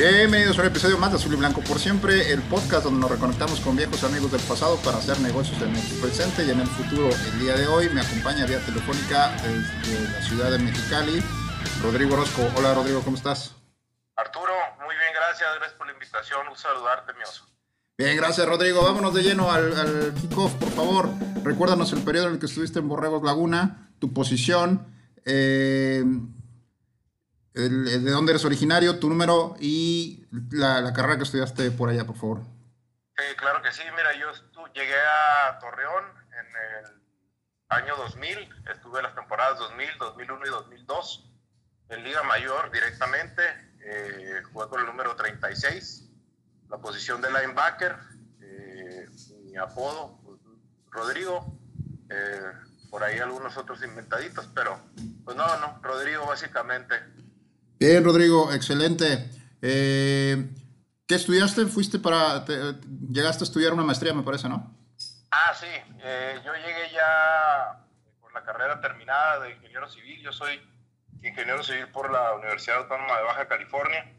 Bienvenidos a un episodio más de Azul y Blanco por siempre, el podcast donde nos reconectamos con viejos amigos del pasado para hacer negocios en el presente y en el futuro. El día de hoy me acompaña vía telefónica desde la ciudad de Mexicali, Rodrigo Orozco. Hola Rodrigo, ¿cómo estás? Arturo, muy bien, gracias, gracias por la invitación, un saludarte, mi oso. Bien, gracias Rodrigo. Vámonos de lleno al, al kickoff, por favor. Recuérdanos el periodo en el que estuviste en Borregos Laguna, tu posición. Eh, de dónde eres originario, tu número y la, carrera que estudiaste por allá, por favor. Claro que sí. Mira, yo llegué a Torreón en el año 2000. Estuve las temporadas 2000, 2001 y 2002 en Liga Mayor directamente. Eh, jugué con el número 36, la posición de linebacker. Eh, mi apodo, Rodrigo. Eh, por ahí algunos otros inventaditos, pero pues no, no, Rodrigo básicamente. Bien, Rodrigo, excelente. Eh, ¿Qué estudiaste? Fuiste para, llegaste a estudiar una maestría, me parece, ¿no? Ah, sí. Eh, yo llegué ya con la carrera terminada de ingeniero civil. Yo soy ingeniero civil por la Universidad Autónoma de Baja California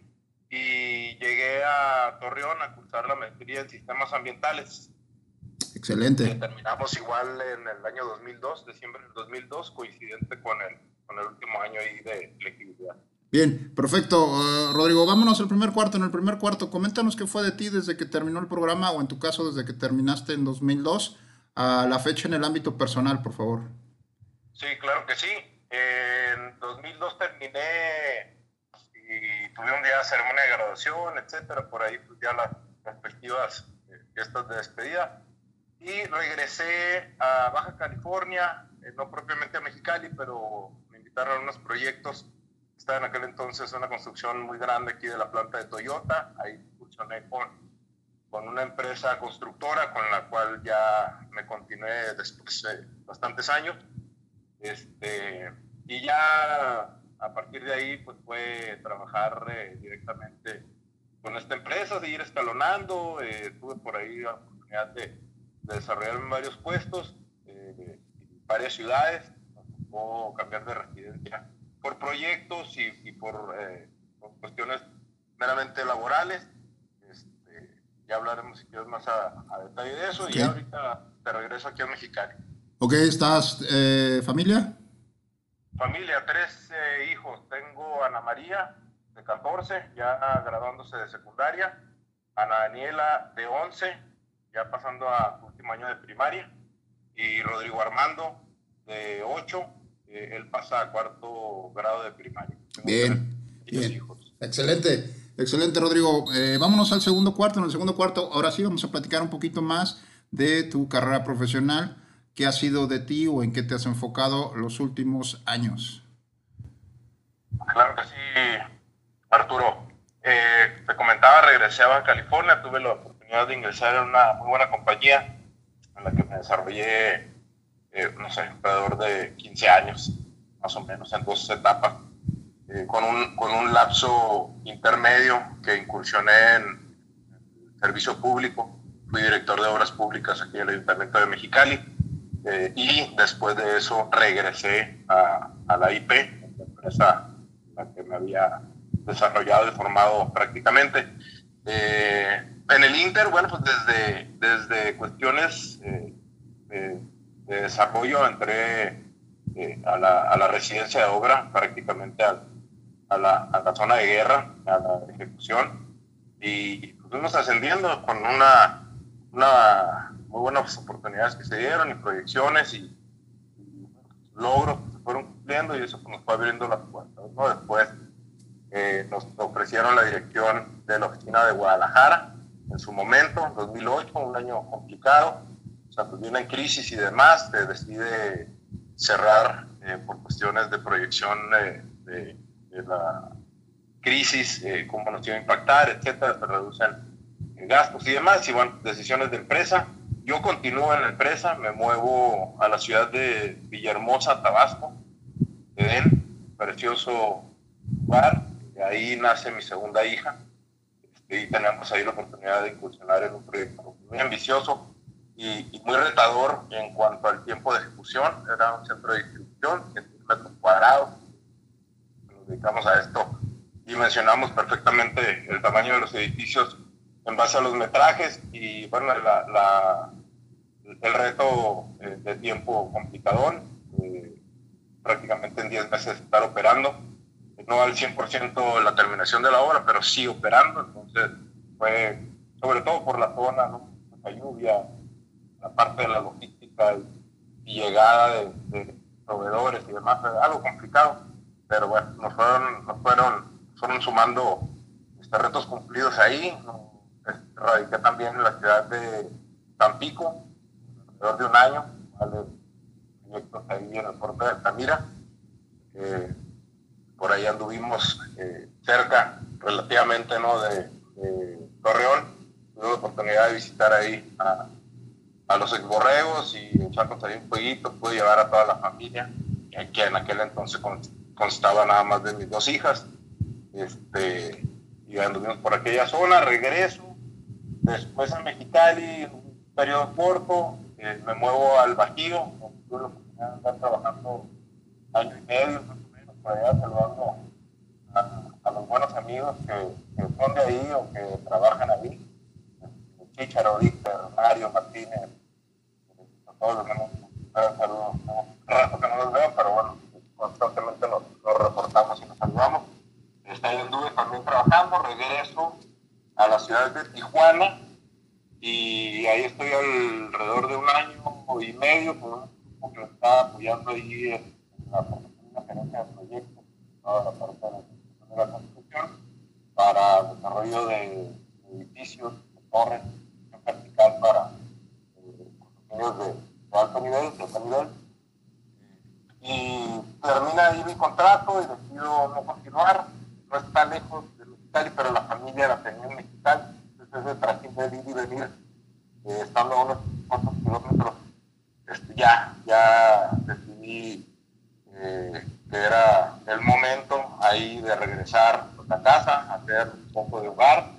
y llegué a Torreón a cursar la maestría en sistemas ambientales. Excelente. terminamos igual en el año 2002, diciembre del 2002, coincidente con el, con el último año ahí de flexibilidad. Bien, perfecto. Uh, Rodrigo, vámonos al primer cuarto. En el primer cuarto, coméntanos qué fue de ti desde que terminó el programa o en tu caso desde que terminaste en 2002 a la fecha en el ámbito personal, por favor. Sí, claro que sí. En 2002 terminé y tuve un día de ceremonia de graduación, etcétera. Por ahí pues ya las respectivas fiestas de despedida. Y regresé a Baja California, eh, no propiamente a Mexicali, pero me invitaron a unos proyectos estaba en aquel entonces una construcción muy grande aquí de la planta de Toyota. Ahí funcioné con, con una empresa constructora con la cual ya me continué después de bastantes años. Este, y ya a partir de ahí pues fue trabajar eh, directamente con esta empresa, de ir escalonando. Eh, tuve por ahí la oportunidad de, de desarrollarme en varios puestos, eh, en varias ciuddes. o cambiar de residencia por proyectos y, por, eh, por, cuestiones meramente laborales. Este, ya hablaremos si quieres más a, detalle de eso. Y ahorita te regreso aquí a Mexicali. Ok, ¿estás eh, familia? Familia, tres eh, hijos. Tengo a Ana María, de 14, ya graduándose de secundaria. Ana Daniela, de 11, ya pasando a último año de primaria. Y Rodrigo Armando, de 8, él pasa a cuarto grado de primaria. bien, bien. Excelente, excelente Rodrigo. Eh, vámonos al segundo cuarto. En el segundo cuarto, ahora sí vamos a platicar un poquito más de tu carrera profesional. ¿Qué ha sido de ti o en qué te has enfocado los últimos años? Claro que sí, Arturo. Eh, te comentaba, regresé a California, tuve la oportunidad de ingresar en una muy buena compañía en la que me desarrollé eh, no sé, alrededor de 15 años, más o menos, en dos etapas, eh, con, un, con un lapso intermedio que incursioné en servicio público. Fui director de obras públicas aquí en el Ayuntamiento de Mexicali eh, y después de eso regresé a, la IP, la empresa la que me había desarrollado y formado prácticamente. en el Inter, bueno, pues desde, desde cuestiones de desarrollo entré eh, a, la, a, la, residencia de obra, prácticamente a, la, a, la, zona de guerra, a la ejecución, y fuimos ascendiendo con una, una muy buenas oportunidades que se dieron y proyecciones y, logros que se fueron cumpliendo y eso nos fue abriendo las puertas. ¿no? Después eh, nos ofrecieron la dirección de la oficina de Guadalajara en su momento, 2008, un año complicado, sea, pues viene en crisis y demás, se decide cerrar eh, por cuestiones de proyección de, de, la crisis, eh, cómo nos iba a impactar, etcétera, se reducen gastos y demás, y bueno, decisiones de empresa. Yo continúo en la empresa, me muevo a la ciudad de Villahermosa, Tabasco, Edén, precioso lugar, ahí nace mi segunda hija, este, y tenemos ahí la oportunidad de incursionar en un proyecto muy ambicioso y, muy retador en cuanto al tiempo de ejecución. Era un centro de distribución, de metros cuadrados, nos dedicamos a esto y mencionamos perfectamente el tamaño de los edificios en base a los metrajes y bueno, la, el reto eh, de tiempo complicadón, eh, prácticamente en 10 meses estar operando, no al 100% la terminación de la obra, pero sí operando, entonces fue sobre todo por la zona, ¿no? la lluvia, la parte de la logística y, llegada de, de, proveedores y demás, algo complicado, pero bueno, nos fueron, nos fueron, fueron sumando este, retos cumplidos ahí, radiqué también en la ciudad de Tampico, alrededor de un año, ¿vale? proyectos ahí en el puerto de Altamira. Por ahí anduvimos eh, cerca relativamente ¿no? de, Torreón. Tuve la oportunidad de visitar ahí a, a los exborregos y echarnos ahí un jueguito. Pude llevar a toda la familia, que en aquel entonces constaba nada más de mis dos hijas. Este, y anduvimos por aquella zona, regreso Después a Mexicali, un periodo corto, eh, me muevo al Bajío, tuve la oportunidad de estar trabajando año y medio, más o menos, por allá saludando a, los buenos amigos que, son de ahí o que trabajan ahí. Chicharo, Víctor, Mario, Martínez, todos los demás. Saludos, un rato que no los veo, pero bueno, constantemente nos reportamos y nos saludamos. Ahí anduve también trabajando, regreso a la ciudad de Tijuana y ahí estoy alrededor de un año y medio con un que está apoyando ahí en, la gerencia de proyectos, toda la parte de la, construcción, para desarrollo de, edificios, de torres, en vertical para eh, de, de, alto nivel, de alto nivel. Y termina ahí mi contrato y decido no continuar, no está lejos pero la familia la tenía en Mexicali, entonces ese trajín de ir y venir, eh, estando a unos cuantos kilómetros, este, ya, ya decidí eh, que era el momento ahí de regresar a la casa, hacer un poco de hogar.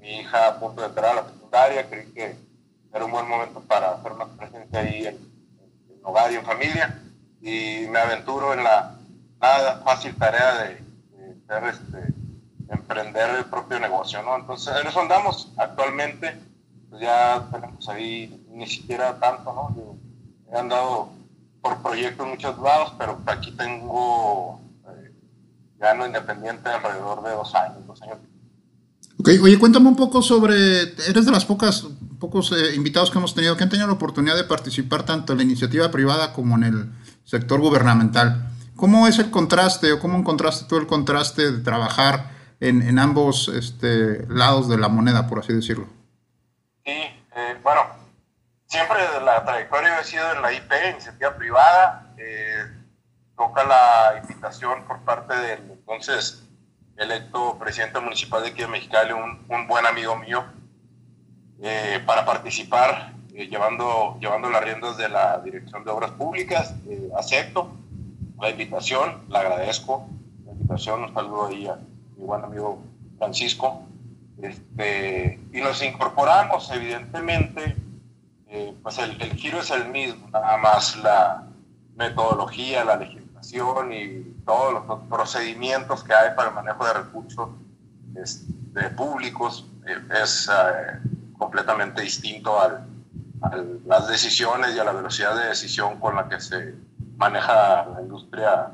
Mi hija a punto de entrar a la secundaria, creí que era un buen momento para familia. Y me aventuro en la nada fácil tarea de, este, emprender el propio negocio, ¿no? Entonces, en eso andamos actualmente, pues ya tenemos ahí ni siquiera tanto, ¿no? he andado por proyectos en muchos lados, pero aquí tengo eh, gano independiente alrededor de dos años, dos oye, cuéntame un poco sobre, eres de las pocas, pocos eh, invitados que hemos tenido que han tenido la oportunidad de participar tanto en la iniciativa privada como en el sector gubernamental. ¿Cómo es el contraste o cómo encontraste tú el contraste de trabajar en, en ambos este, lados de la moneda, por así decirlo. Sí, eh, bueno, siempre la trayectoria ha sido en la IP, iniciativa privada. Eh, toca la invitación por parte del entonces electo presidente municipal de aquí de Mexicali, un buen amigo mío, eh, para participar llevando, llevando las riendas de la Dirección de Obras Públicas. acepto la invitación, la agradezco. La invitación, un saludo ahí a, mi buen amigo Francisco, este, y nos incorporamos, evidentemente, eh, pues el, el, giro es el mismo, nada más la metodología, la legislación y todos los procedimientos que hay para el manejo de recursos de públicos eh, es eh, completamente distinto al, a las decisiones y a la velocidad de decisión con la que se maneja la industria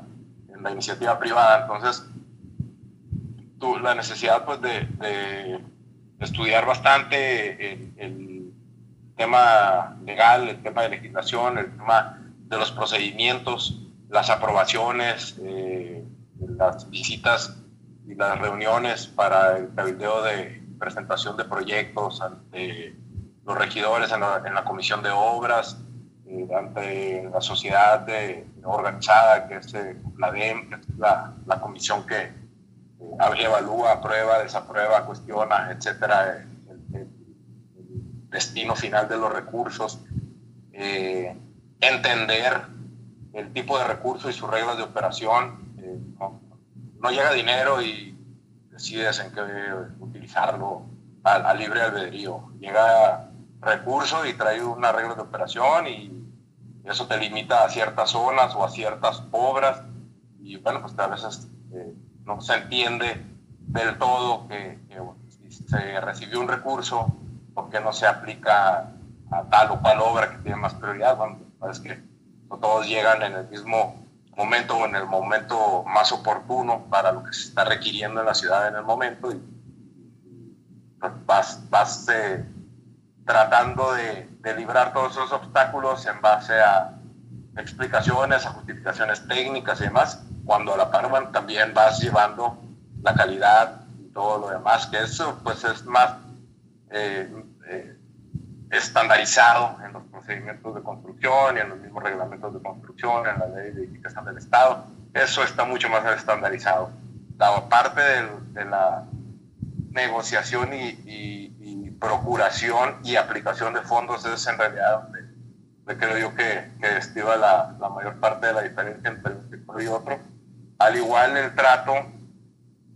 en la iniciativa privada. Entonces, la necesidad pues, de, estudiar bastante el, tema legal, el tema de legislación, el tema de los procedimientos, las aprobaciones, eh, las visitas y las reuniones para el cabildeo de presentación de proyectos ante los regidores en la, comisión de obras, eh, ante la sociedad de, organizada, que es eh, la DEM, que es la, la comisión que, evalúa, aprueba, desaprueba, cuestiona, etcétera, el, destino final de los recursos, eh, entender el tipo de recurso y sus reglas de operación. Eh, no, llega dinero y decides en qué utilizarlo a, libre albedrío. Llega recurso y trae una regla de operación y eso te limita a ciertas zonas o a ciertas obras y bueno, pues a veces eh, no se entiende del todo que, se recibió un recurso porque no se aplica a tal o cual obra que tiene más prioridad. Bueno, es que no todos llegan en el mismo momento en el momento más oportuno para lo que se está requiriendo en la ciudad en el momento y pues, vas, vas eh, tratando de, de, librar todos esos obstáculos en base a explicaciones, a justificaciones técnicas y demás, cuando a la par también vas llevando la calidad y todo lo demás, que eso pues es más eh, eh, estandarizado en los procedimientos de construcción y en los mismos reglamentos de construcción, en la ley de edificación del Estado. Eso está mucho más estandarizado. La parte de, la negociación y, procuración y aplicación de fondos es en realidad donde, creo yo que, que estiva la, la, mayor parte de la diferencia entre un sector y otro. Al igual el trato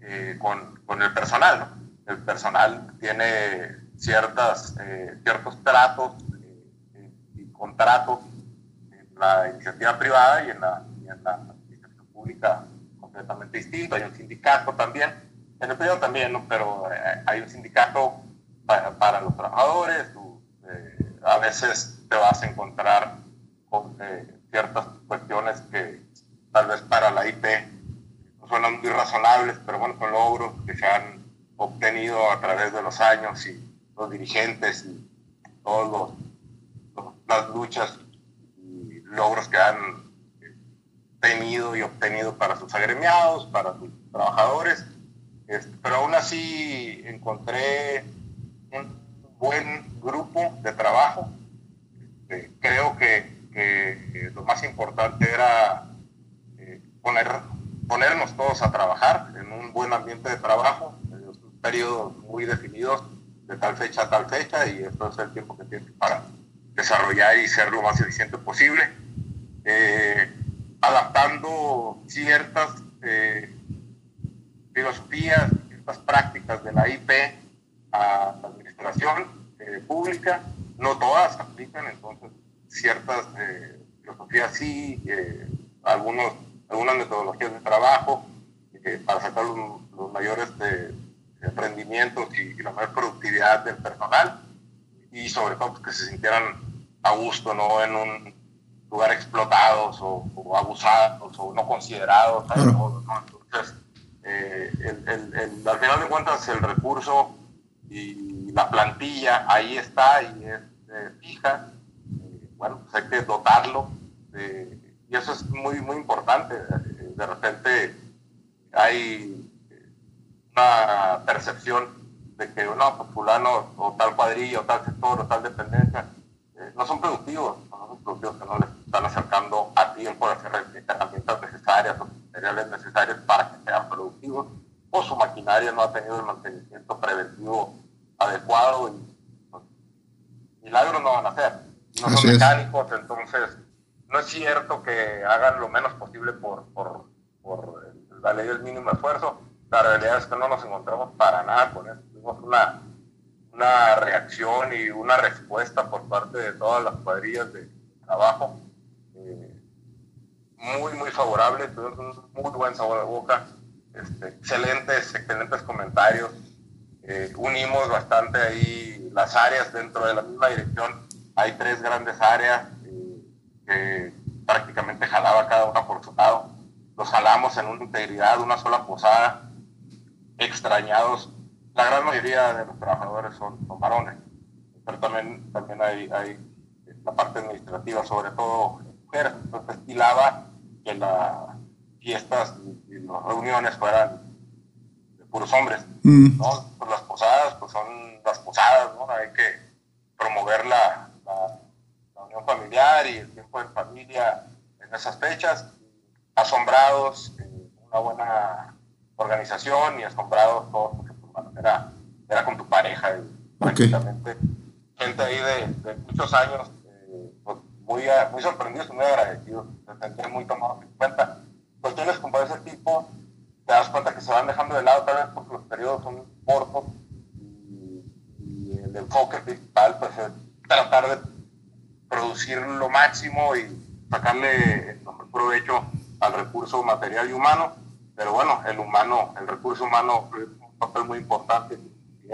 eh, con, con, el personal. ¿no? El personal tiene ciertas, eh, ciertos tratos eh, y contratos en la iniciativa privada y en la, la administración pública completamente distinto. Hay un sindicato también, en el privado también, ¿no? pero eh, hay un sindicato para, para los trabajadores. a veces te vas a encontrar con ciertas cuestiones que tal vez para la IP no suenan muy razonables, pero bueno, son logros que se han obtenido a través de los años y los dirigentes y todas las luchas y logros que han tenido y obtenido para sus agremiados, para sus trabajadores. Este, pero aún así encontré un buen grupo de trabajo. Este, creo que, lo más importante era eh, poner, ponernos todos a trabajar en un buen ambiente de trabajo, en periodos muy definidos de tal fecha a tal fecha y esto es el tiempo que tienes para desarrollar y ser lo más eficiente posible, eh, adaptando ciertas eh, filosofías, ciertas prácticas de la IP a la administración eh, pública, no todas aplican, entonces ciertas filosofías sí, algunos, algunas metodologías de trabajo para sacar los mayores rendimientos y, la mayor productividad del personal y sobre todo pues, que se sintieran a gusto, no en un lugar explotados o, abusados o no considerados. Entonces, eh, el, al final de cuentas, el recurso y la plantilla ahí está y es eh, fija. Eh, bueno, pues hay que dotarlo. y eso es muy, muy importante. De repente hay una percepción de que no, pues fulano o tal cuadrilla o tal sector o tal dependencia eh, no son productivos, no son productivos que no les están acercando a tiempo las herramientas necesarias o materiales necesarios para que sean productivos o su maquinaria no ha tenido el mantenimiento preventivo adecuado y pues, milagros no van a hacer. No son mecánicos, entonces no es cierto que hagan lo menos posible por, por, por la ley del mínimo esfuerzo la realidad es que no nos encontramos para nada con eso. Tuvimos una, una reacción y una respuesta por parte de todas las cuadrillas de trabajo eh, muy, muy favorable. Tuvimos un muy buen sabor de boca, este, excelentes, excelentes comentarios. Eh, unimos bastante ahí las áreas dentro de la misma dirección. Hay tres grandes áreas eh, que prácticamente jalaba cada una por su lado. Los jalamos en una integridad, una sola posada extrañados. La gran mayoría de los trabajadores son, varones, pero también, también hay, hay, la parte administrativa, sobre todo mujeres. Entonces estilaba que las fiestas y, las reuniones fueran de puros hombres. Mm. ¿no? Pues las posadas pues son las posadas, ¿no? hay que promover la, la, unión familiar y el tiempo de familia en esas fechas. Asombrados, eh, una buena organización y has comprado todo, porque era, era con tu pareja. Y prácticamente gente ahí de, muchos años, eh, pues, muy, muy sorprendidos, muy agradecidos, se muy tomados en cuenta. Cuestiones como ese tipo, te das cuenta que se van dejando de lado tal vez porque los periodos son cortos y, y el enfoque principal pues es tratar de producir lo máximo y sacarle el mejor provecho al recurso material y humano, pero bueno, el humano, el recurso humano es un papel muy importante, si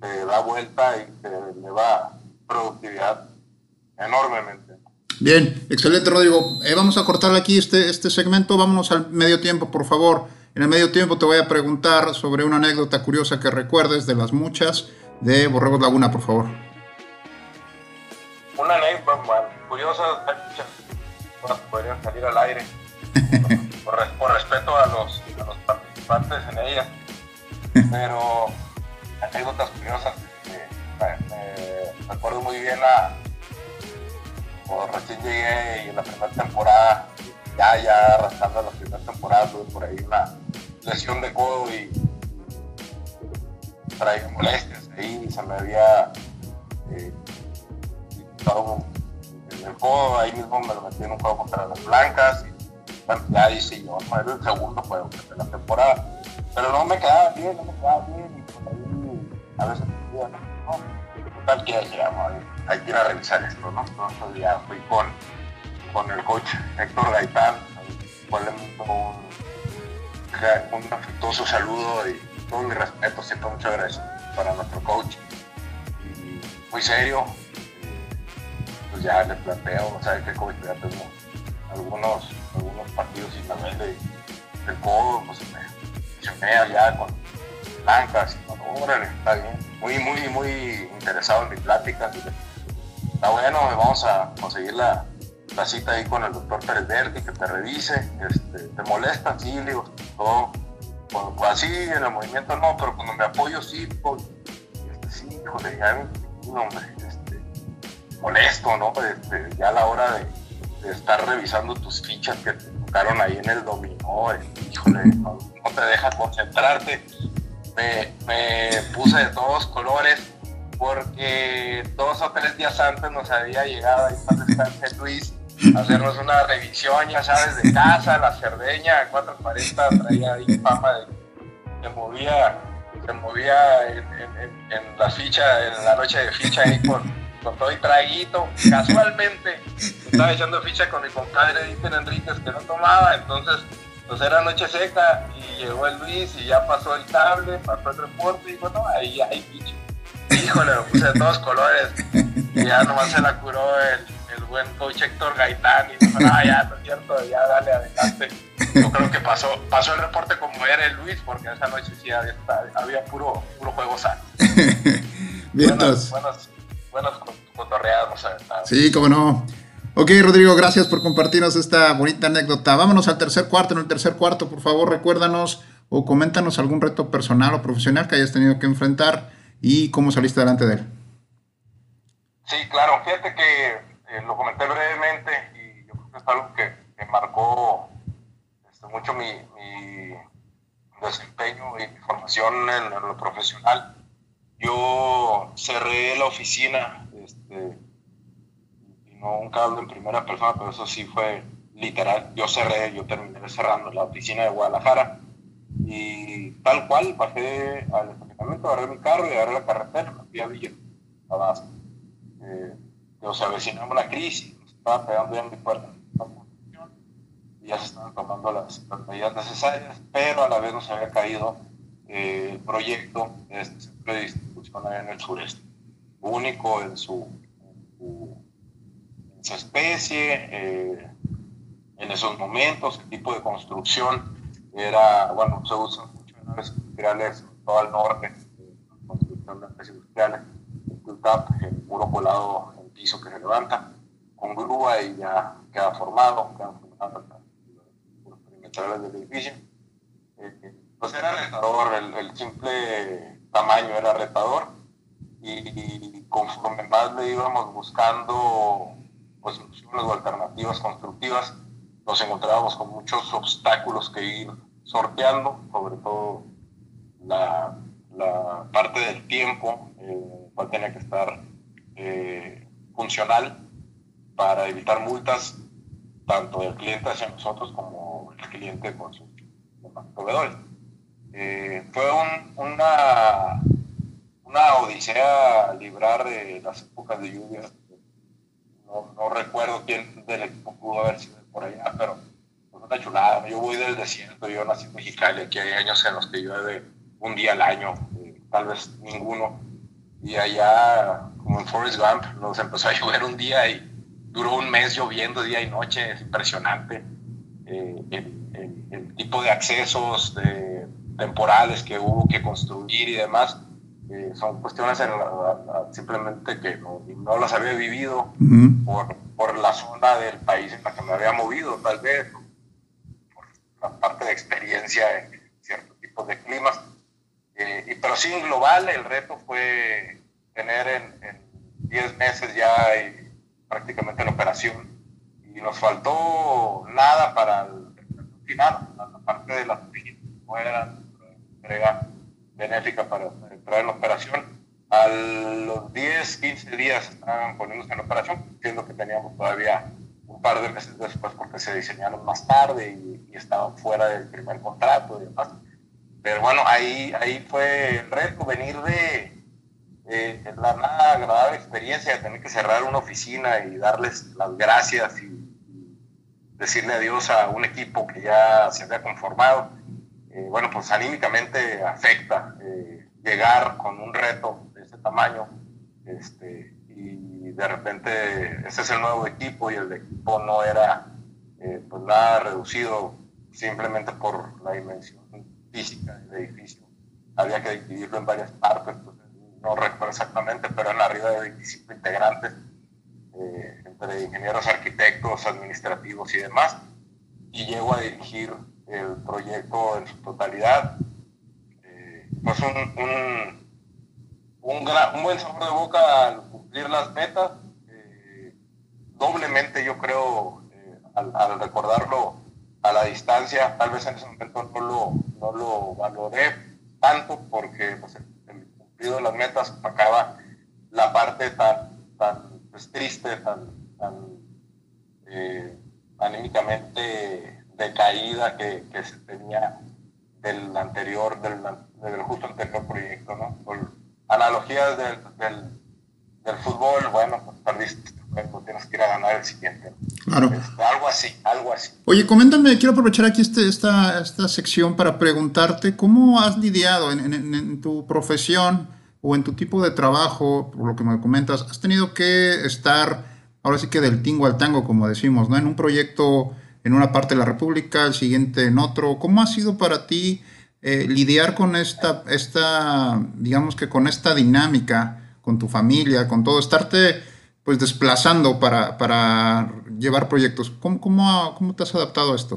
te da vuelta y te eleva productividad enormemente. Bien, excelente Rodrigo. Eh, vamos a cortar aquí este, este segmento, vámonos al medio tiempo, por favor. En el medio tiempo te voy a preguntar sobre una anécdota curiosa que recuerdes de las muchas de Borregos Laguna, por favor. Una anécdota curiosa, podrían salir al aire por, respeto a los, a los, participantes en ella. Pero anécdotas curiosas, me, acuerdo muy bien a cuando recién llegué y en la primera temporada, ya, ya arrastrando la primera temporada, tuve por ahí una lesión de codo y traía molestias ahí se me había eh, el codo, ahí mismo me lo metí en un juego contra las blancas ya dice yo, no era el segundo juego de la temporada. Pero no me quedaba bien, no me quedaba bien y por ahí a veces no, no total que hay que ir a revisar esto, ¿no? Entonces ya fui con, con el coach Héctor Gaitán, cual le un, un afectuoso saludo y todo mi respeto, siempre muchas gracias para nuestro coach. Y muy serio, pues ya le planteo, ¿sabes qué coach? Ya tengo algunos partidos sin la de, del codo, pues me me allá con blancas, y todo, órale, está bien. Muy, muy, muy interesado en mi plática. Está bueno, vamos a conseguir la, cita ahí con el doctor Pérez Verdi, que te revise, este, te molesta, sí, digo, todo, pues, así en el movimiento no, pero cuando me apoyo sí, pues, este, sí, ya, hombre, molesto, ¿no? Este, ya a la hora de, estar revisando tus fichas que tocaron ahí en el dominó, híjole, no, te deja concentrarte. Me, puse de todos colores porque dos o tres días antes nos había llegado ahí para en Luis a hacernos una revisión, ya sabes, de casa, la Cerdeña, 440 traía ahí fama de movía, se movía en, en, en la ficha, en la noche de ficha ahí con y traguito. Casualmente estaba echando ficha con mi compadre Dieter Enríquez que no tomaba, entonces pues era noche seca y llegó el Luis y ya pasó el cable, pasó el reporte y bueno, ahí hay ficha. Híjole, lo puse de todos colores y ya nomás se la curó el, el buen coach Héctor Gaitán y dijo, ah, ya, no es cierto, ya dale adelante. Yo creo que pasó, pasó el reporte como era el Luis porque esa noche sí había, había puro, puro juego sano. Bien, buenos cotorreados. Sí, cómo no. Ok, Rodrigo, gracias por compartirnos esta bonita anécdota. Vámonos al tercer cuarto. En el tercer cuarto, por favor, recuérdanos o coméntanos algún reto personal o profesional que hayas tenido que enfrentar y cómo saliste delante de él. Sí, claro. Fíjate que eh, lo comenté brevemente y yo creo que es algo que, marcó este, mucho mi, desempeño y mi formación en lo profesional yo cerré la oficina, este, y no un hablo en primera persona, pero eso sí fue literal. Yo cerré, yo terminé cerrando la oficina de Guadalajara y tal cual bajé al estacionamiento, agarré mi carro y agarré la carretera, me fui a Villa, a eh, se avecinaba una crisis, nos estaba pegando ya en mi puerta y ya se estaban tomando las, las medidas necesarias, pero a la vez nos había caído eh, el proyecto de este centro de distribución en el sureste, único en su, especie, eh, en esos momentos, el tipo de construcción era, bueno, se usan mucho en naves industriales, todo al norte, construcción de naves industriales, el muro colado en piso que se levanta, con grúa y ya queda formado, quedan formados los perimetrales del edificio. Eh, pues era retador, el, simple tamaño era retador y, conforme más le íbamos buscando pues, soluciones o alternativas constructivas, nos encontrábamos con muchos obstáculos que ir sorteando, sobre todo la, parte del tiempo, eh, cual tenía que estar eh, funcional para evitar multas tanto del cliente hacia nosotros como el cliente con sus proveedores. Eh, fue una, una odisea librar de las épocas de lluvia. No, recuerdo quién del equipo pudo haber sido por allá, pero fue una chulada. Yo voy del desierto, yo nací en Mexicali, aquí hay años en los que llueve un día al año, eh, tal vez ninguno. Y allá, como en Forest Gump, nos empezó a llover un día y duró un mes lloviendo día y noche, es impresionante. Eh, el, tipo de accesos temporales que hubo que construir y demás, eh, son cuestiones simplemente que no, no, las había vivido por, por, la zona del país en la que me había movido, tal vez, por la parte de experiencia en ciertos tipos de climas. Eh, pero sí, en global, el reto fue tener en 10 meses ya prácticamente la operación. Y nos faltó nada para el, final, la parte de las no era entrega benéfica para entrar en la operación. A los 10, 15 días estaban poniéndose en operación, siendo que teníamos todavía un par de meses después porque se diseñaron más tarde y, y estaban fuera del primer contrato y demás. Pero bueno, ahí, ahí fue el reto, venir de la nada agradable experiencia de tener que cerrar una oficina y darles las gracias y, decirle adiós a un equipo que ya se había conformado. Eh, bueno, pues anímicamente afecta eh, llegar con un reto de ese tamaño este, y de repente ese es el nuevo equipo y el equipo no era eh, pues nada reducido simplemente por la dimensión física del edificio. Había que dividirlo en varias partes, pues, no recuerdo exactamente, pero en arriba de 25 integrantes, eh, entre ingenieros, arquitectos, administrativos y demás. Y llego a dirigir el proyecto en su totalidad. Eh, pues un, un, un, un, buen sabor de boca al cumplir las metas. Eh, doblemente yo creo, al, al recordarlo a la distancia, tal vez en ese momento no lo, no lo valoré tanto porque pues, el cumplido de las metas acaba la parte tan, tan pues, triste, tan, tan eh, decaída que, que, se tenía del anterior, del, del justo anterior proyecto, ¿no? Por analogías del, del, del fútbol, bueno, pues perdiste tienes que ir a ganar el siguiente. Claro. Este, algo así, algo así. Oye, coméntame, quiero aprovechar aquí este, esta, esta sección para preguntarte cómo has lidiado en, en, tu profesión o en tu tipo de trabajo, por lo que me comentas, has tenido que estar, ahora sí que del tingo al tango, como decimos, ¿no? En un proyecto en una parte de la República, el siguiente en otro. ¿Cómo ha sido para ti eh, lidiar con esta, esta, digamos que con esta dinámica, con tu familia, con todo, estarte pues desplazando para, para llevar proyectos. ¿Cómo, cómo, cómo te has adaptado a esto?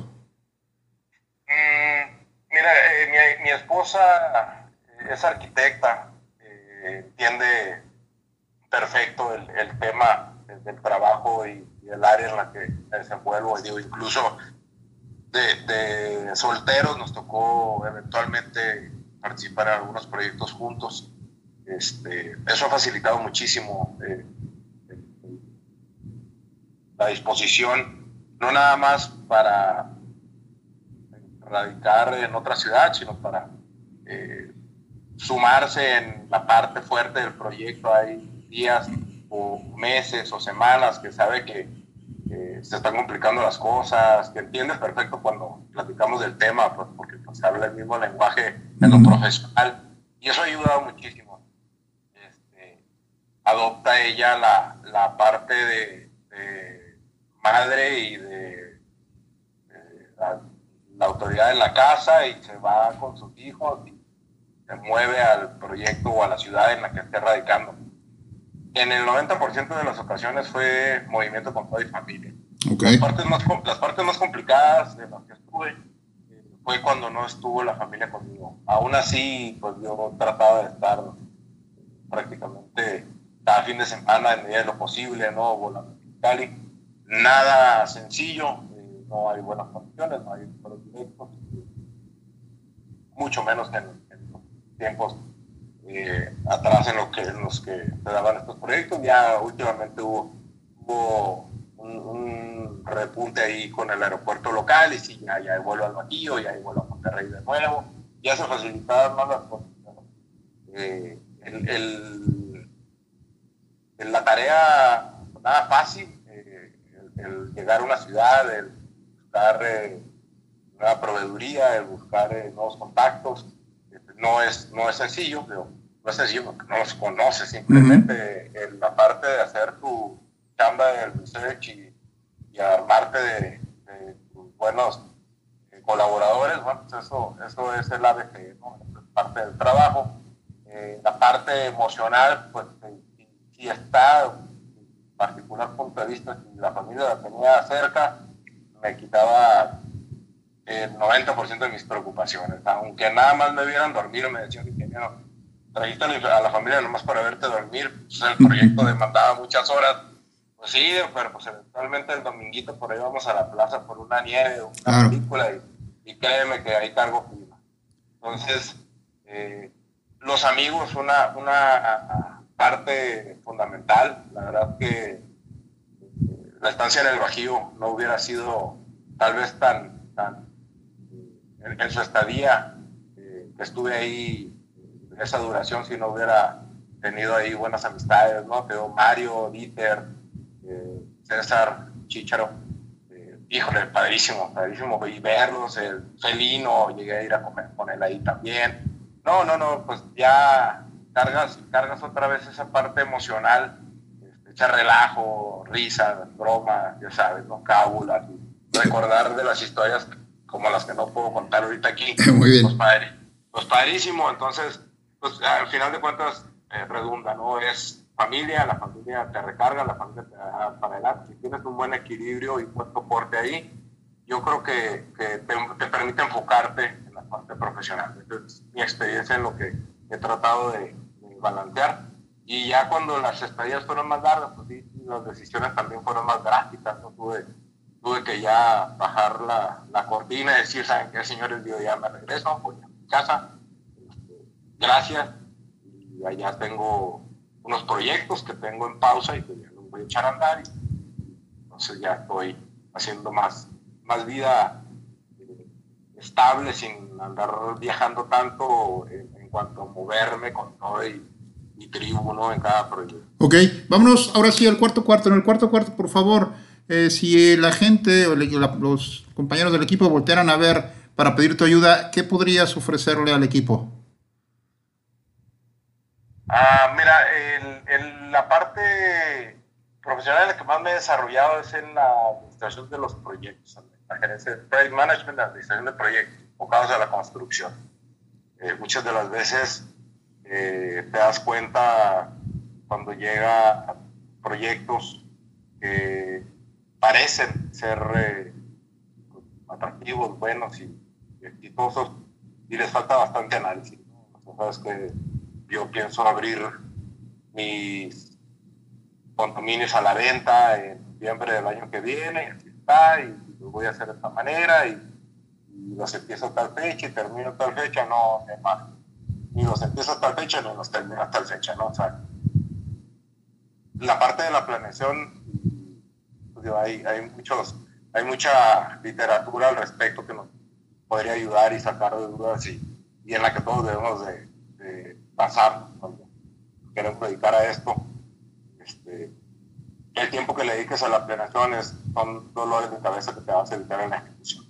Mm, mira, eh, mi, mi, esposa es arquitecta, eh, entiende perfecto el, el, tema del trabajo y, el área en la que desenvuelvo. Digo, incluso de, de, solteros nos tocó eventualmente participar en algunos proyectos juntos. Este, eso ha facilitado muchísimo eh, la disposición, no nada más para radicar en otra ciudad, sino para eh, sumarse en la parte fuerte del proyecto. Hay días o meses o semanas que sabe que se están complicando las cosas, que entiende perfecto cuando platicamos del tema, pues, porque pues, habla el mismo lenguaje en lo profesional y eso ha ayudado muchísimo. Este, adopta ella la, la parte de madre y de, la, autoridad en la casa y se va con sus hijos y se mueve al proyecto o a la ciudad en la que esté radicando. En el 90% de las ocasiones fue movimiento con toda mi familia. Las, partes más, las partes más complicadas de las que estuve eh, fue cuando no estuvo la familia conmigo. Aún así, pues yo trataba de estar prácticamente cada fin de semana en medida de lo posible, ¿no? Volando a Cali nada sencillo, eh, no hay buenas condiciones, no hay buenos directos, mucho menos que en, los tiempos eh, atrás en, lo que, en los que se daban estos proyectos. Ya últimamente hubo, hubo un, repunte ahí con el aeropuerto local y sí, ya, ya vuelo al Bajío, ya vuelo a Monterrey de nuevo, ya se facilitaban más las cosas. Eh, la tarea nada fácil, eh, el, llegar a una ciudad, el buscar nueva proveeduría, el buscar nuevos contactos, no es, no es sencillo, pero no es sencillo porque no los conoces, simplemente la parte de hacer tu chamba del research y, armarte de, tus buenos eh, colaboradores, bueno, pues eso, eso es el ABG, ¿no? es parte del trabajo. Eh, la parte emocional, pues si, está, en particular punto de vista, si la familia la tenía cerca, me quitaba el 90% de mis preocupaciones. Aunque nada más me vieran dormir, me decían, ingeniero, trajiste a la familia nomás para verte dormir. Pues el proyecto demandaba muchas horas. Pues sí, pero pues eventualmente el dominguito por ahí vamos a la plaza por una nieve, una película y, créeme que ahí cargo clima. Entonces, eh, los amigos, una, una parte fundamental. La verdad que eh, la estancia en el Bajío no hubiera sido tal vez tan, tan en, su estadía, eh, estuve ahí esa duración si no hubiera tenido ahí buenas amistades, ¿no? Quedó Mario, Dieter, eh, César, Chicharo. Eh, híjole, padrísimo, padrísimo. Y verlos, el felino, llegué a ir a comer con él ahí también. No, no, no, pues ya cargas, cargas otra vez esa parte emocional, este, echar relajo, risa, broma, ya sabes, ¿no? Cábulas, recordar de las historias como las que no puedo contar ahorita aquí. Muy bien. Pues, padre, pues padrísimo, entonces, pues al final de cuentas eh, redunda, ¿no? Es familia, la familia te recarga, la familia te da para adelante. Si tienes un buen equilibrio y buen soporte ahí, yo creo que, que te, te, permite enfocarte en la parte profesional. es mi experiencia en lo que he tratado de, balancear. Y ya cuando las estadías fueron más largas, pues sí, las decisiones también fueron más drásticas. ¿no? Tuve tuve que ya bajar la, la cortina y decir, ¿saben qué, señores? Yo ya me regreso, voy a mi casa. Este, gracias. Y allá tengo unos proyectos que tengo en pausa y que ya los voy a echar a andar. entonces ya estoy haciendo más, más vida eh, estable sin andar viajando tanto en, cuanto a moverme con todo y, mi tribu ¿no? en cada proyecto. Ok, vámonos ahora sí al cuarto cuarto. En el cuarto cuarto, por favor, eh, si la gente o los compañeros del equipo voltearan a ver para pedir tu ayuda, ¿qué podrías ofrecerle al equipo? Ah, mira, la parte profesional en la que más me he desarrollado es en la administración de los proyectos, la gerencia de project management, la administración de proyectos enfocados a la construcción. Eh, muchas de las veces eh, te das cuenta cuando llega proyectos que parecen ser eh, atractivos, buenos y, exitosos, y les falta bastante análisis. sabes que yo pienso abrir mis condominios a la venta en noviembre del año que viene, así está, y lo voy a hacer de esta manera, y, los empiezo a tal fecha y termino tal fecha, no, ni los empiezo a tal fecha ni los termino a tal fecha, ¿no? O sea, la parte de la planeación hay, hay, muchos, hay mucha literatura al respecto que nos podría ayudar y sacar de dudas y, en la que todos debemos de, de pasar cuando queremos dedicar a esto. Este, el tiempo que le dediques a la planeación es, son dolores de cabeza que te vas a evitar en la ejecución.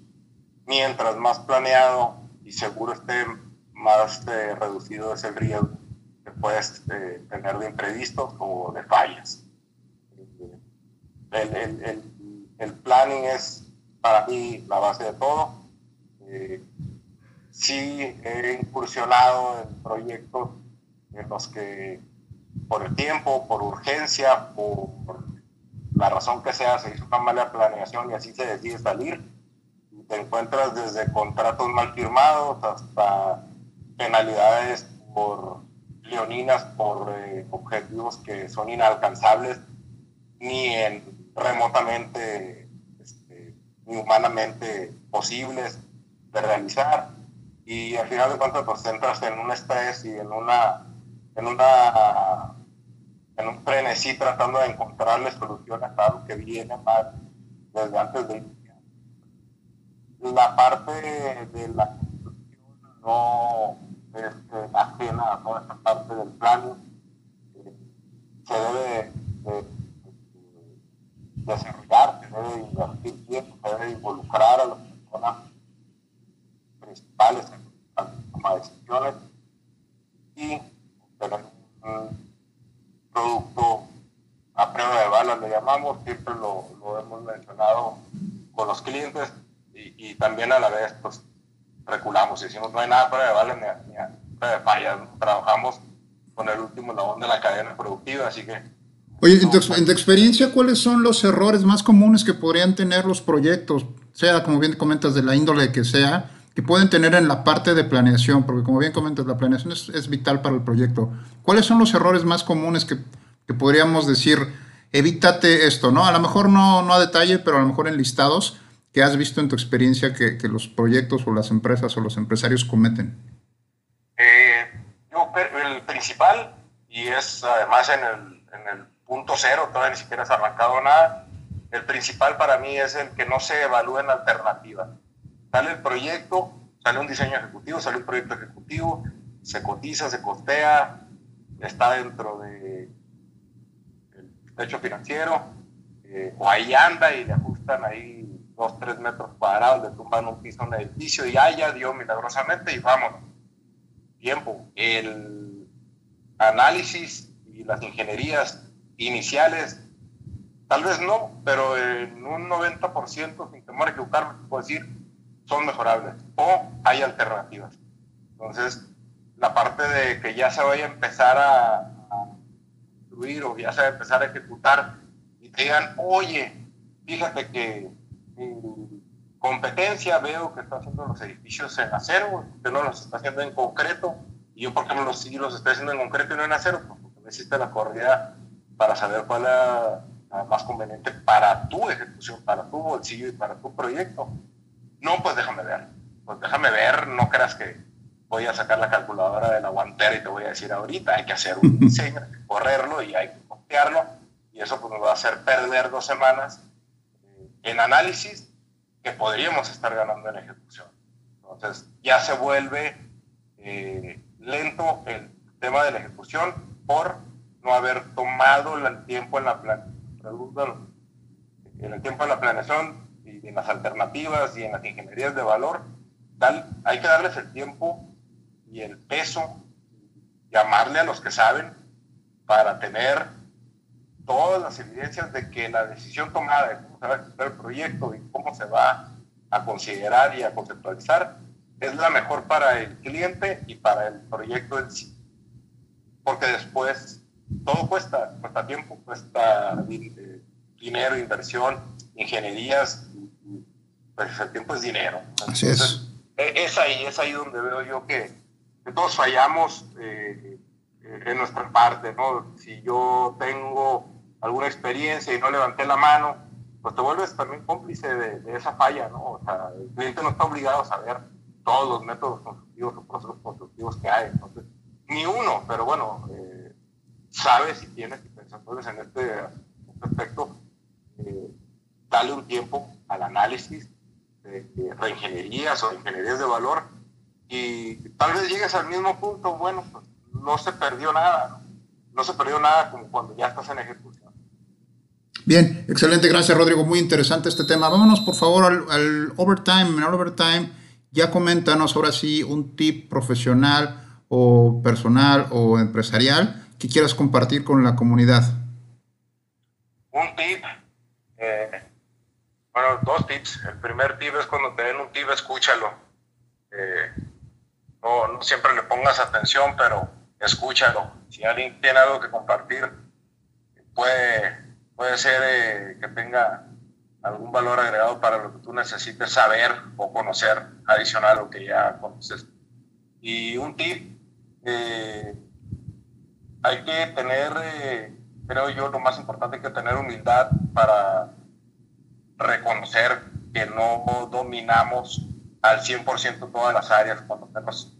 Mientras más planeado y seguro esté, más eh, reducido es el riesgo que puedes eh, tener de imprevistos o de fallas el, el, planning es para mí la base de todo. Eh, sí he incursionado en proyectos en los que por el tiempo, por urgencia, por, la razón que sea, se hizo una mala planeación y así se decide salir. Te encuentras desde contratos mal firmados hasta penalidades por leoninas, por eh, objetivos que son inalcanzables, ni en remotamente este, humanamente posibles de realizar y al final de cuentas pues entras en un estrés y en una en una en un frenesí tratando de encontrarle soluciones a lo que viene mal desde antes de iniciar. La parte de la construcción no es eh, ajena a toda esta parte del plano. se debe de, desarrollar, se debe invertir tiempo, se debe involucrar a las personas principales en la toma de decisiones y obtener un producto a prueba de balas, le llamamos, siempre lo, hemos mencionado con los clientes y, también a la vez pues reculamos. Decimos no hay nada a prueba de balas ni, ni a prueba de fallas, trabajamos con el último labón de la cadena productiva, así que... Oye, en tu, en tu, experiencia, ¿cuáles son los errores más comunes que podrían tener los proyectos, sea como bien comentas de la índole que sea, que pueden tener en la parte de planeación, porque como bien comentas, la planeación es, es vital para el proyecto. ¿Cuáles son los errores más comunes que, que, podríamos decir, evítate esto, ¿no? A lo mejor no, no a detalle, pero a lo mejor en listados que has visto en tu experiencia que, que los proyectos o las empresas o los empresarios cometen. Eh, el principal, y es además en el, en el punto cero, todavía ni siquiera has arrancado nada, el principal para mí es el que no se evalúen alternativas sale el proyecto, sale un diseño ejecutivo, sale un proyecto ejecutivo, se cotiza, se costea, está dentro de el techo financiero, eh, o ahí anda y le ajustan ahí dos, tres metros cuadrados, le tumban un piso en un edificio y ya dio milagrosamente y vámonos. Tiempo. El análisis y las ingenierías iniciales, tal vez no, pero en un 90%, sin temor a equivocarme, puedo decir, son mejorables o hay alternativas. Entonces, la parte de que ya se vaya a empezar a, a construir o ya se va a empezar a ejecutar y te digan, oye, fíjate que mi competencia veo que está haciendo los edificios en acero, que no los está haciendo en concreto, y yo por qué no los, los estoy haciendo en concreto y no en acero, existe la corrida para saber cuál es la más conveniente para tu ejecución, para tu bolsillo y para tu proyecto. No, pues déjame ver. Pues déjame ver, no creas que voy a sacar la calculadora de la guantera y te voy a decir ahorita, hay que hacer un diseño, hay que correrlo y hay que copiarlo. Y eso pues nos va a hacer perder dos semanas eh, en análisis que podríamos estar ganando en ejecución. Entonces ya se vuelve eh, lento el tema de la ejecución por no haber tomado el tiempo en la planeación. En el tiempo de la planeación y en las alternativas y en las ingenierías de valor, hay que darles el tiempo y el peso, llamarle a los que saben para tener todas las evidencias de que la decisión tomada de cómo se va a ejecutar el proyecto y cómo se va a considerar y a conceptualizar es la mejor para el cliente y para el proyecto en sí. Porque después todo cuesta, cuesta tiempo, cuesta dinero, inversión, ingenierías, pues el tiempo es dinero. Así es. E, es ahí, es ahí donde veo yo que, que todos fallamos eh, en nuestra parte, ¿no? Si yo tengo alguna experiencia y no levanté la mano, pues te vuelves también cómplice de, de, esa falla, ¿no? O sea, el cliente no está obligado a saber todos los métodos constructivos o procesos constructivos que hay, entonces, ni uno, pero bueno, eh, sabe si tienes que pensar. En este, aspecto, eh, dale un tiempo al análisis, de, reingenierías o ingenierías de valor y tal vez llegues al mismo punto, bueno, pues no se perdió nada, no, se perdió nada como cuando ya estás en ejecución. Bien, excelente, gracias Rodrigo, muy interesante este tema. Vámonos por favor al, overtime, en overtime ya coméntanos ahora sí un tip profesional o personal o empresarial que quieras compartir con la comunidad. Un tip, eh, bueno, dos tips. El primer tip es cuando te den un tip, escúchalo. Eh, no, no, siempre le pongas atención, pero escúchalo. Si alguien tiene algo que compartir, puede, puede ser eh, que tenga algún valor agregado para lo que tú necesites saber o conocer adicional a lo que ya conoces. Y un tip, eh, hay que tener, eh, creo yo, lo más importante que tener humildad para reconocer que no dominamos al 100% todas las áreas cuando estamos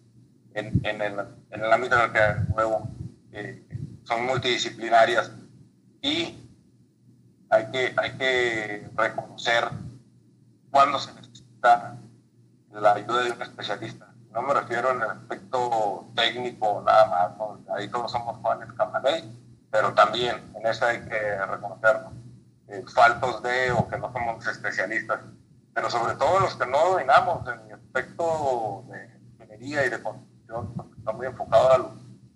en, el ámbito en el que juego. eh, son multidisciplinarias y hay que, hay que reconocer cuándo se necesita la ayuda de un especialista. No me refiero en el aspecto técnico nada más, ahí todos somos Juanes Camaley, pero también en eso hay que reconocernos, eh, faltos de o que no somos especialistas, pero sobre todo los que no dominamos en el aspecto de ingeniería y de construcción, está muy enfocado a lo,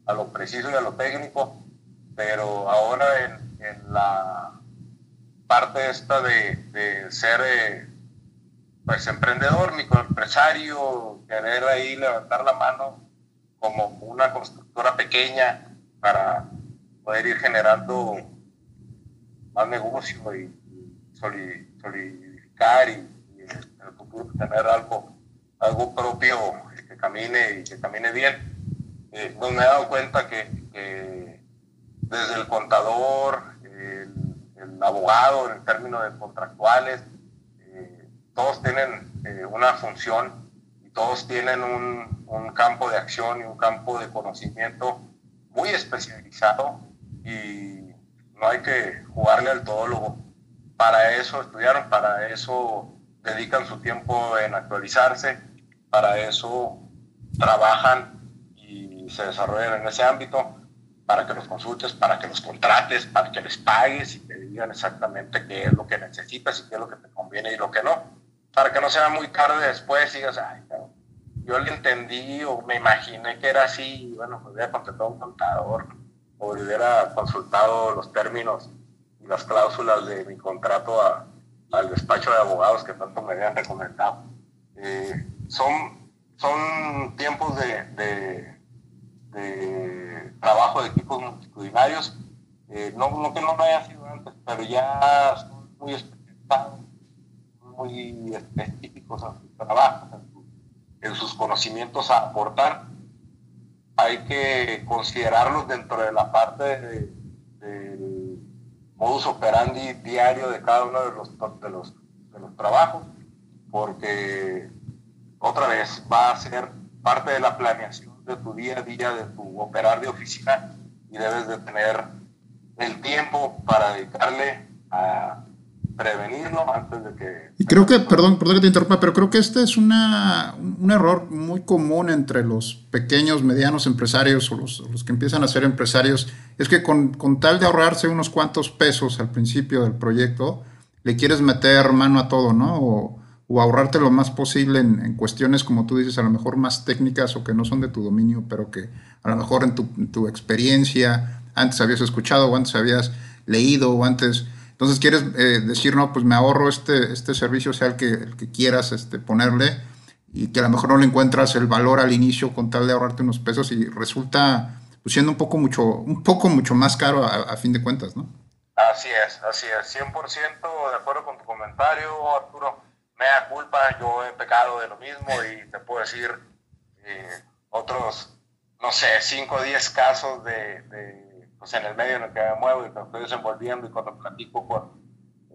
a lo, preciso y a lo técnico, pero ahora en, en la parte esta de, de ser eh, pues emprendedor, microempresario, querer ahí levantar la mano como una constructora pequeña para poder ir generando más negocio y, solidificar y, en el futuro tener algo, algo propio que camine y que camine bien. Eh, pues me he dado cuenta que, desde el contador, el, abogado en términos de contractuales, todos tienen eh, una función y todos tienen un, campo de acción y un campo de conocimiento muy especializado y no hay que jugarle al todólogo. Para eso estudiaron, para eso dedican su tiempo en actualizarse, para eso trabajan y se desarrollan en ese ámbito, para que los consultes, para que los contrates, para que les pagues y te digan exactamente qué es lo que necesitas y qué es lo que te conviene y lo que no para que no sea muy tarde después y digas, ay, yo le entendí o me imaginé que era así, bueno, pues hubiera contratado a un contador o hubiera consultado los términos y las cláusulas de mi contrato al despacho de abogados que tanto me habían recomendado. Eh, son, son tiempos de, de, trabajo de equipos multitudinarios, eh, no, que no lo haya sido antes, pero ya son muy especializados muy específicos en su trabajo, en, sus conocimientos a aportar. Hay que considerarlos dentro de la parte del modus operandi diario de cada uno de los, de los, de los trabajos, porque otra vez va a ser parte de la planeación de tu día a día, de tu operar de oficina y debes de tener el tiempo para dedicarle a prevenirlo antes de que... Y creo que, perdón, perdón que te interrumpa, pero creo que este es una, un error muy común entre los pequeños, medianos empresarios o los, los que empiezan a ser empresarios, es que con, con, tal de ahorrarse unos cuantos pesos al principio del proyecto, le quieres meter mano a todo, ¿no? O, o ahorrarte lo más posible en, en, cuestiones, como tú dices, a lo mejor más técnicas o que no son de tu dominio, pero que a lo mejor en tu, en tu experiencia antes habías escuchado o antes habías leído o antes entonces quieres eh, decir, no, pues me ahorro este, este servicio, sea el que, el que quieras este, ponerle, y que a lo mejor no le encuentras el valor al inicio con tal de ahorrarte unos pesos y resulta pues, siendo un poco mucho, un poco mucho más caro a, fin de cuentas, ¿no? Así es, así es, 100% de acuerdo con tu comentario, Arturo. Me da culpa, yo he pecado de lo mismo y te puedo decir eh, otros, no sé, 5 o 10 casos de pues, en el medio en el que me muevo y me estoy desenvolviendo y cuando platico con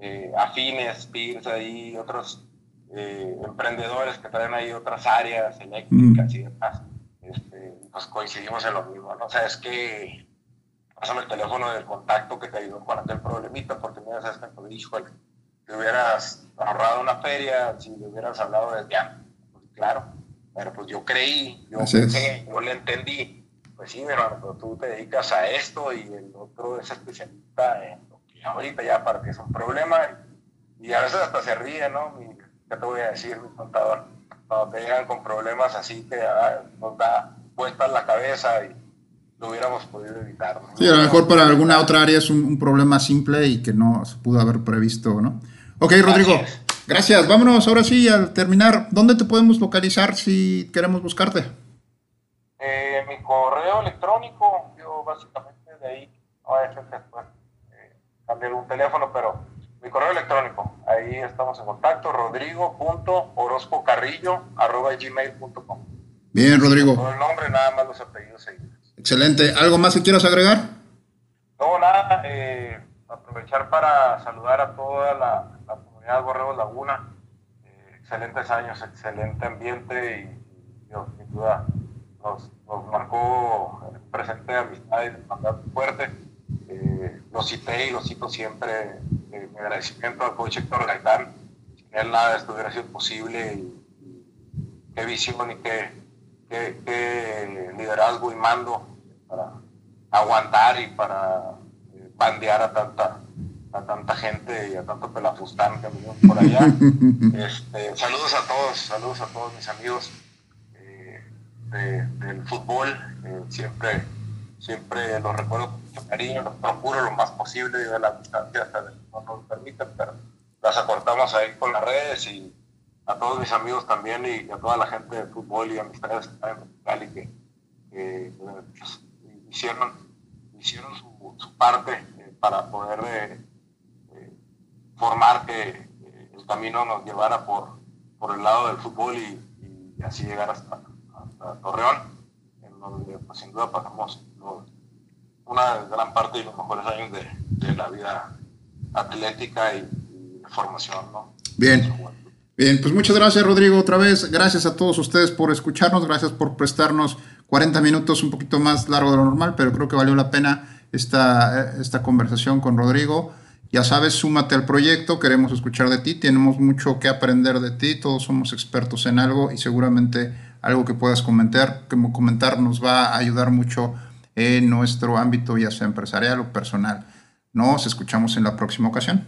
eh, afines, peers ahí, otros eh, emprendedores que traen ahí otras áreas eléctricas y demás, este, pues coincidimos en lo mismo, ¿no? O sea, es que pásame el teléfono del contacto que te ayudó con aquel problemita, porque me das este, pues, híjole, te hubieras ahorrado una feria si le hubieras hablado desde antes. Pues, claro, pero pues yo creí, yo pensé, yo le entendí, pues sí, hermano, pero tú te dedicas a esto y el otro es especialista en lo que ahorita ya para que es un problema y, a veces hasta se ríe, ¿no? ¿Qué te voy a decir, mi contador? Cuando te llegan con problemas así que ah, nos da vuelta la cabeza y lo hubiéramos podido evitar. ¿no? Sí, a lo mejor para alguna otra área es un, problema simple y que no se pudo haber previsto, ¿no? Ok, Rodrigo, gracias. Vámonos ahora sí al terminar. ¿Dónde te podemos localizar si queremos buscarte? Eh, mi correo electrónico, yo básicamente de ahí, a veces después eh, cambiar un teléfono, pero mi correo electrónico, ahí estamos en contacto, rodrigo.orozcocarrillo.gmail.com Bien, Rodrigo. Todo el nombre, nada más los apellidos ahí. Excelente. ¿Algo más que quieras agregar? No, nada, eh, aprovechar para saludar a toda la, comunidad de Borrego Laguna. Eh, excelentes años, excelente ambiente y, y sin duda nos, nos marcó presente amistad y de hermandad fuerte. Eh, lo cité y lo cito siempre. Eh, mi agradecimiento al coach Héctor Gaitán. Sin él nada de esto hubiera sido posible. Y, qué visión y qué, qué, liderazgo y mando para aguantar y para bandear a tanta a tanta gente y a tanto pelafustán que por allá. Este, saludos a todos, saludos a todos mis amigos fútbol. Eh, siempre, siempre los recuerdo con cariño, los procuro lo más posible de la distancia hasta no nos permiten, pero las acortamos ahí con las redes y a todos mis amigos también y a toda la gente de fútbol y amistades que que, que pues, hicieron, hicieron su, parte eh, para poder eh, formar que el camino nos llevara por, por el lado del fútbol y así llegar hasta, Torreón, donde pues, sin duda pasamos una gran parte de los mejores años de, la vida atlética y, de formación. ¿no? Bien. Bien, pues muchas gracias Rodrigo otra vez. Gracias a todos ustedes por escucharnos, gracias por prestarnos 40 minutos un poquito más largo de lo normal, pero creo que valió la pena esta, esta conversación con Rodrigo. Ya sabes, súmate al proyecto, queremos escuchar de ti, tenemos mucho que aprender de ti, todos somos expertos en algo y seguramente algo que puedas comentar, que comentar nos va a ayudar mucho en nuestro ámbito, ya sea empresarial o personal. Nos escuchamos en la próxima ocasión.